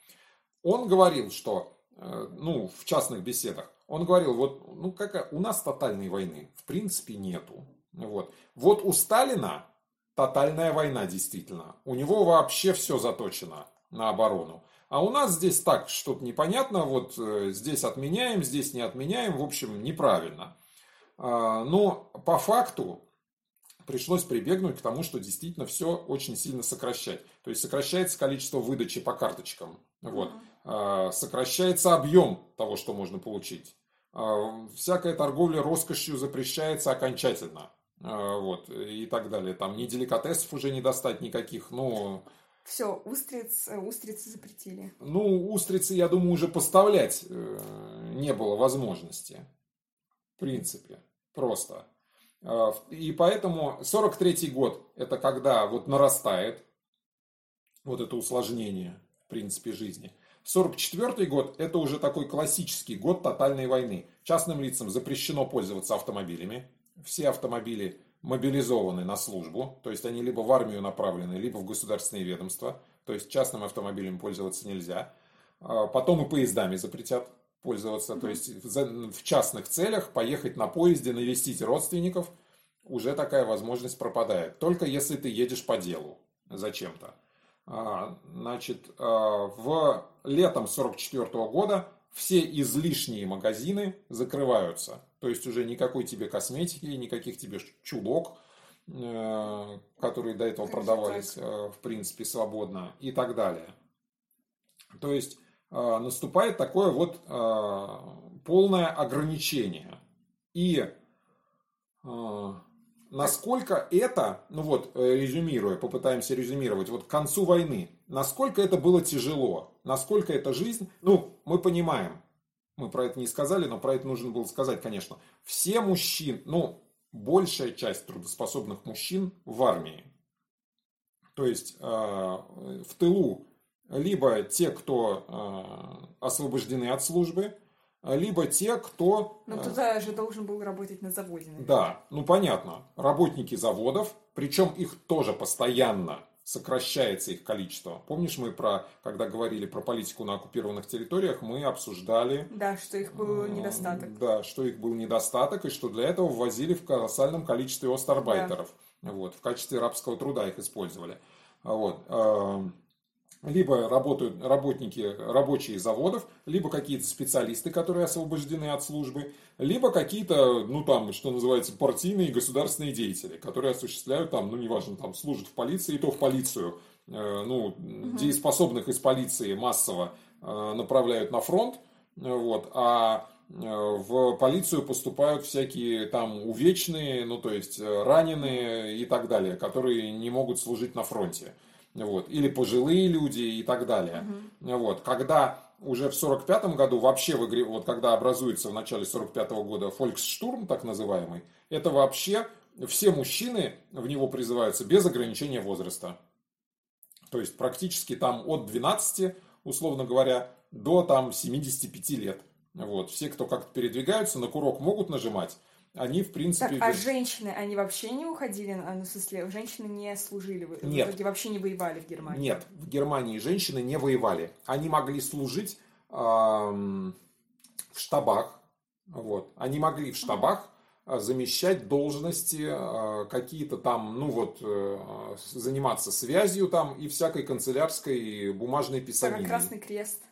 Он говорил, что, э, ну, в частных беседах, он говорил, вот, ну, как у нас тотальной войны, в принципе, нету. Вот. вот у Сталина тотальная война, действительно. У него вообще все заточено на оборону. А у нас здесь так, что-то непонятно, вот э, здесь отменяем, здесь не отменяем, в общем, неправильно. А, но по факту пришлось прибегнуть к тому, что действительно все очень сильно сокращать. То есть сокращается количество выдачи по карточкам. Вот. А, сокращается объем того, что можно получить. А, всякая торговля роскошью запрещается окончательно. А, вот, и так далее. Там ни деликатесов уже не достать никаких, ну... Все, устриц, э, устрицы запретили. Ну, устрицы, я думаю, уже поставлять э, не было возможности. В принципе, просто. И поэтому 43-й год, это когда вот нарастает вот это усложнение, в принципе, жизни. 1944 год – это уже такой классический год тотальной войны. Частным лицам запрещено пользоваться автомобилями. Все автомобили мобилизованы на службу, то есть они либо в армию направлены, либо в государственные ведомства. То есть частным автомобилем пользоваться нельзя. А потом и поездами запретят пользоваться. То есть в частных целях поехать на поезде, навестить родственников, уже такая возможность пропадает. Только если ты едешь по делу зачем-то. А, значит, а, в летом 44 года все излишние магазины закрываются. То есть уже никакой тебе косметики, никаких тебе чулок, э, которые до этого продавались, э, в принципе, свободно и так далее. То есть э, наступает такое вот полное ограничение. И насколько это, ну вот, резюмируя, попытаемся резюмировать, вот к концу войны, насколько это было тяжело, насколько эта жизнь, ну, мы понимаем, мы про это не сказали, но про это нужно было сказать, конечно. Все мужчины, ну, большая часть трудоспособных мужчин в армии. То есть э, в тылу либо те, кто э, освобождены от службы, либо те, кто... Ну, кто-то же должен был работать на заводе. Наверное. Да, ну понятно. Работники заводов, причем их тоже постоянно сокращается их количество. Помнишь, мы про, когда говорили про политику на оккупированных территориях, мы обсуждали... Да, что их был недостаток. Да, что их был недостаток, и что для этого ввозили в колоссальном количестве остарбайтеров. Да. Вот, в качестве рабского труда их использовали. Вот либо работают работники, рабочие заводов, либо какие-то специалисты, которые освобождены от службы, либо какие-то, ну там, что называется, партийные государственные деятели, которые осуществляют там, ну неважно, там служат в полиции, и то в полицию, э, ну, угу. дееспособных из полиции массово э, направляют на фронт, вот, а э, в полицию поступают всякие там увечные, ну то есть раненые и так далее, которые не могут служить на фронте вот, или пожилые люди и так далее. Угу. Вот, когда уже в 45 году вообще в игре, вот когда образуется в начале 45 -го года Фольксштурм, так называемый, это вообще все мужчины в него призываются без ограничения возраста. То есть практически там от 12, условно говоря, до там 75 лет. Вот. Все, кто как-то передвигаются, на курок могут нажимать, они, в принципе... Так, а женщины, они вообще не уходили, ну, в смысле, женщины не служили, Нет. в итоге вообще не воевали в Германии? Нет, в Германии женщины не воевали. Они могли служить эм, в штабах, вот. Они могли в штабах mm-hmm. замещать должности, э, какие-то там, ну вот, э, заниматься связью там и всякой канцелярской бумажной писаниной. Красный Крест.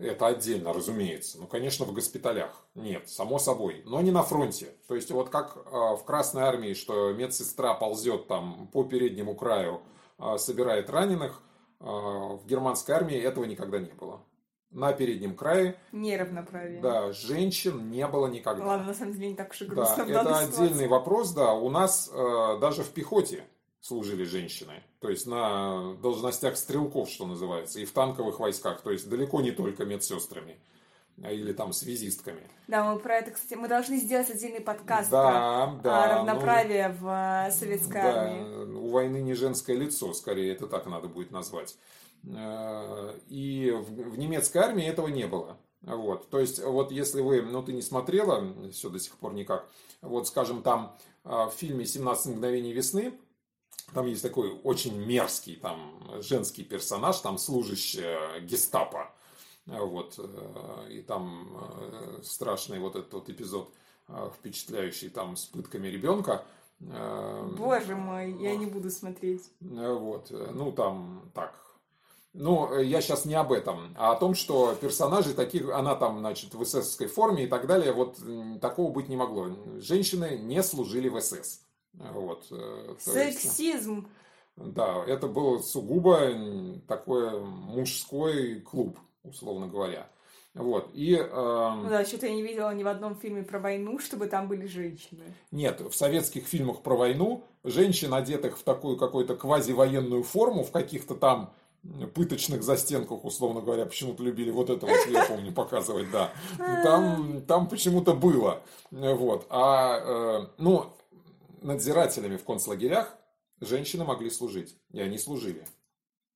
Это отдельно, разумеется. Ну, конечно, в госпиталях. Нет, само собой. Но не на фронте. То есть, вот как э, в Красной Армии, что медсестра ползет там по переднему краю, э, собирает раненых, э, в германской армии этого никогда не было. На переднем крае. Неравноправие. Да, женщин не было никогда. Ладно, на самом деле не так уж и грустно. Да, это отдельный вопрос, да. У нас даже в пехоте служили женщины. То есть на должностях стрелков, что называется, и в танковых войсках. То есть далеко не только медсестрами а или там связистками. Да, мы про это, кстати, мы должны сделать отдельный подкаст да, про да, равноправие ну, в э, советской да, армии. У войны не женское лицо, скорее это так надо будет назвать. Э, и в, немецкой армии этого не было. Вот, то есть, вот если вы, ну ты не смотрела все до сих пор никак, вот скажем там в фильме «17 мгновений весны», там есть такой очень мерзкий там женский персонаж, там служащая гестапо. Вот, э, и там э, страшный вот этот вот эпизод, э, впечатляющий там с пытками ребенка. Боже мой, я не буду смотреть. Вот, ну там так. Ну, я сейчас не об этом, а о том, что персонажи таких, она там, значит, в эсэсовской форме и так далее, вот такого быть не могло. Женщины не служили в СС. Вот, э, Сексизм. Есть, да, это был сугубо такой мужской клуб. условно говоря. Вот, и... Э, да, что-то я не видела ни в одном фильме про войну, чтобы там были женщины. Нет, в советских фильмах про войну женщин, одетых в такую какую-то квазивоенную форму, в каких-то там пыточных застенках, условно говоря, почему-то любили вот это вот, я помню, показывать, да. Там, там почему-то было. Вот. А, э, ну, надзирателями в концлагерях женщины могли служить, и они служили.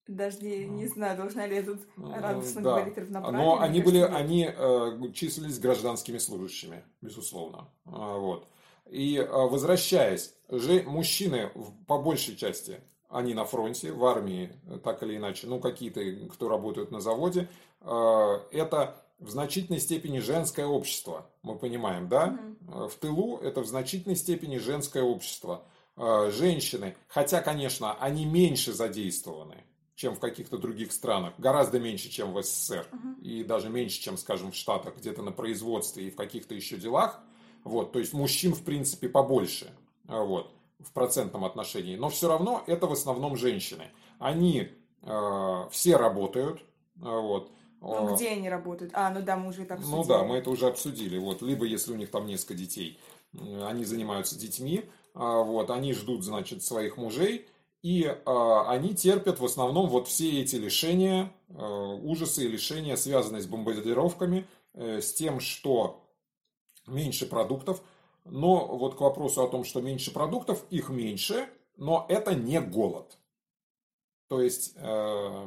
Даже не, не знаю, должна ли я тут радостно да. говорить равноправие. Но они были, они э, числились гражданскими служащими, безусловно. А, вот. И э, возвращаясь, же, мужчины по большей части, они на фронте, в армии, так или иначе, ну какие-то, кто работают на заводе, э, это в значительной степени женское общество, мы понимаем, да? Угу. В тылу это в значительной степени женское общество. Э, женщины, хотя, конечно, они меньше задействованы, чем в каких-то других странах, гораздо меньше, чем в СССР, uh-huh. и даже меньше, чем, скажем, в Штатах, где-то на производстве и в каких-то еще делах. Вот, то есть мужчин, в принципе, побольше а, вот, в процентном отношении. Но все равно это в основном женщины. Они э, все работают. А, вот, ну, где они работают? А, ну да, мы уже это обсудили. Ну да, мы это уже обсудили. Вот, либо если у них там несколько детей, они занимаются детьми, вот, они ждут, значит, своих мужей, и э, они терпят в основном вот все эти лишения, э, ужасы и лишения, связанные с бомбардировками, э, с тем, что меньше продуктов. Но вот к вопросу о том, что меньше продуктов, их меньше, но это не голод. То есть э,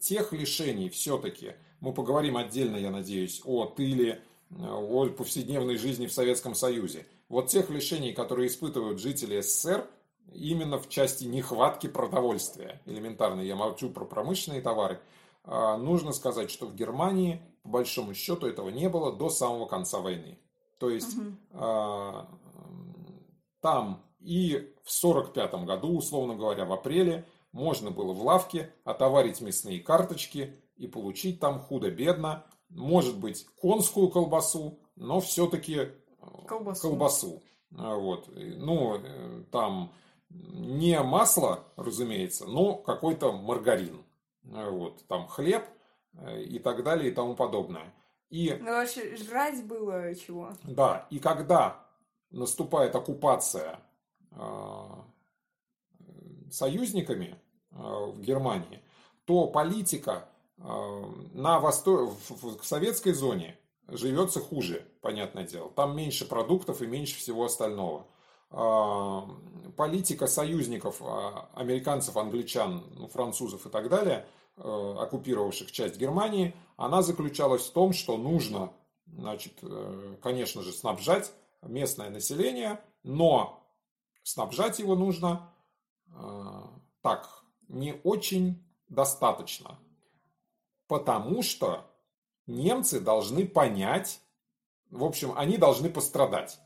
тех лишений все-таки, мы поговорим отдельно, я надеюсь, о тыле, о повседневной жизни в Советском Союзе. Вот тех лишений, которые испытывают жители СССР, именно в части нехватки продовольствия. Элементарно, я молчу про промышленные товары. А, нужно сказать, что в Германии, по большому счету, этого не было до самого конца войны. То есть угу. там и в 1945 году, условно говоря, в апреле, можно было в лавке отоварить мясные карточки и получить там худо-бедно, может быть, конскую колбасу, но все-таки э, колбасу. колбасу. А, вот. Ну, э, там не масло, разумеется, но какой-то маргарин. Вот, там хлеб э, и так далее и тому подобное. И, ну, вообще, жрать было чего? Да, и когда наступает оккупация э, союзниками в Германии, то политика э, на восто... в, советской зоне живется хуже, понятное дело. Там меньше продуктов и меньше всего остального. А, политика союзников, а, американцев, англичан, ну, французов и так далее, э, оккупировавших часть Германии, она заключалась в том, что нужно, значит, э, конечно же, снабжать местное население, но снабжать его нужно э, так, не очень достаточно. Потому что немцы должны понять, в общем, они должны пострадать.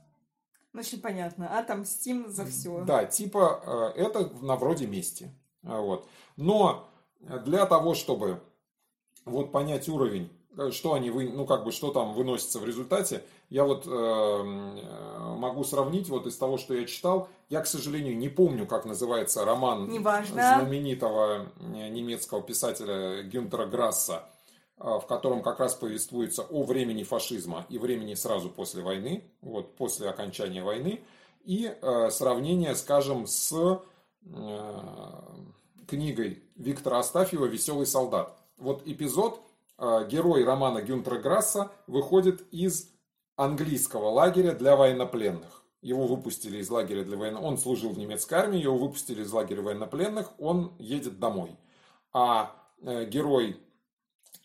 Очень понятно. Отомстим за все. Да, типа э, это на вроде мести. А, вот. Но для того, чтобы вот понять уровень, что они вы, ну как бы что там выносится в результате, я вот э, э, могу сравнить вот из того, что я читал. Я, к сожалению, не помню, как называется роман Неважно. знаменитого немецкого писателя Гюнтера Грасса а, в котором как раз повествуется о времени фашизма и времени сразу после войны, вот после окончания войны, и э, сравнение, скажем, с э, книгой Виктора Астафьева «Веселый солдат». Вот эпизод, э, герой романа Гюнтера Грасса выходит из английского лагеря для военнопленных. Его выпустили из лагеря для военнопленных. Он служил в немецкой армии, его выпустили из лагеря военнопленных, он едет домой. А э, герой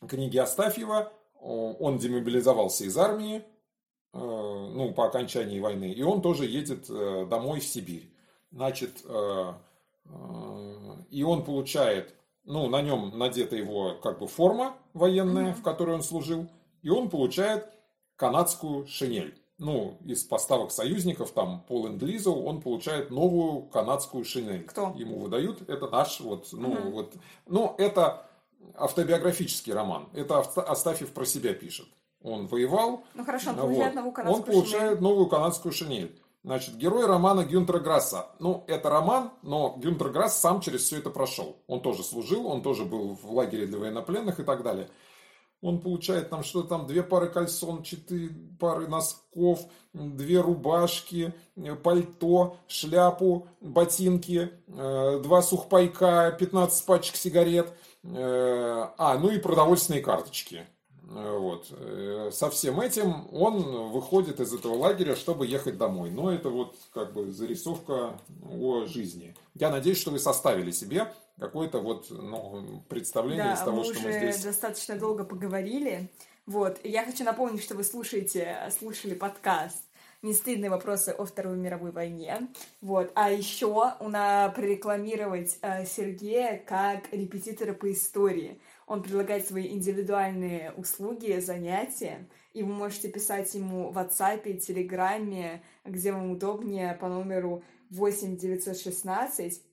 книги Астафьева, он демобилизовался из армии, э, ну, по окончании войны, и он тоже едет э, домой в Сибирь. Значит, э, и он получает, ну, на нем надета его как бы форма военная, mm-hmm. в которой он служил, и он получает канадскую шинель. Ну, из поставок союзников, там, по ленд он получает новую канадскую шинель. Кто? Ему выдают, это наш, вот, ну, mm-hmm. вот, ну, это автобиографический роман. Это Астафьев про себя пишет. Он воевал. Ну хорошо, он получает вот. новую канадскую Он получает шинель. новую канадскую шинель. Значит, герой романа Гюнтера Грасса. Ну, это роман, но Гюнтер Грасс сам через все это прошел. Он тоже служил, он тоже был в лагере для военнопленных и так далее. он получает там что-то там, две пары кальсон, четыре пары носков, две рубашки, пальто, шляпу, ботинки, э, два сухпайка, 15 пачек сигарет, э, а, ну и продовольственные карточки. Э, вот. Со всем этим он выходит из этого лагеря, чтобы ехать домой. Но это вот как бы зарисовка о жизни. Я надеюсь, что вы составили себе какое-то вот ну, представление да, из того, мы что мы здесь... достаточно долго поговорили. Вот. И я хочу напомнить, что вы слушаете, слушали подкаст не стыдные вопросы о Второй мировой войне. Вот. А еще у нас прорекламировать э, Сергея как репетитора по истории. Он предлагает свои индивидуальные услуги, занятия, и вы можете писать ему в WhatsApp, Телеграме, где вам удобнее, по номеру 8 916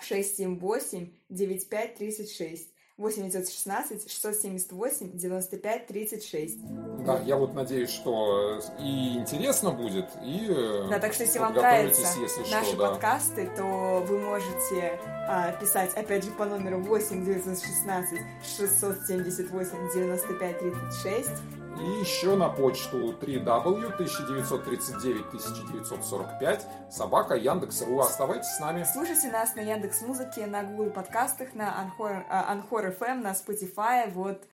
678 9536. 8 916 678 95 36. Да, я вот надеюсь, что и интересно будет, и Да, так что если вам нравятся если наши что, да. подкасты, то вы можете а, писать, опять же, по номеру 8 916 678 95 36 И еще на почту www.1939-1945 собака Яндекс.ру. Оставайтесь с нами. Слушайте нас на Яндекс Музыке, на Google подкастах, на Анхор, Анхор FM, на Spotify. Вот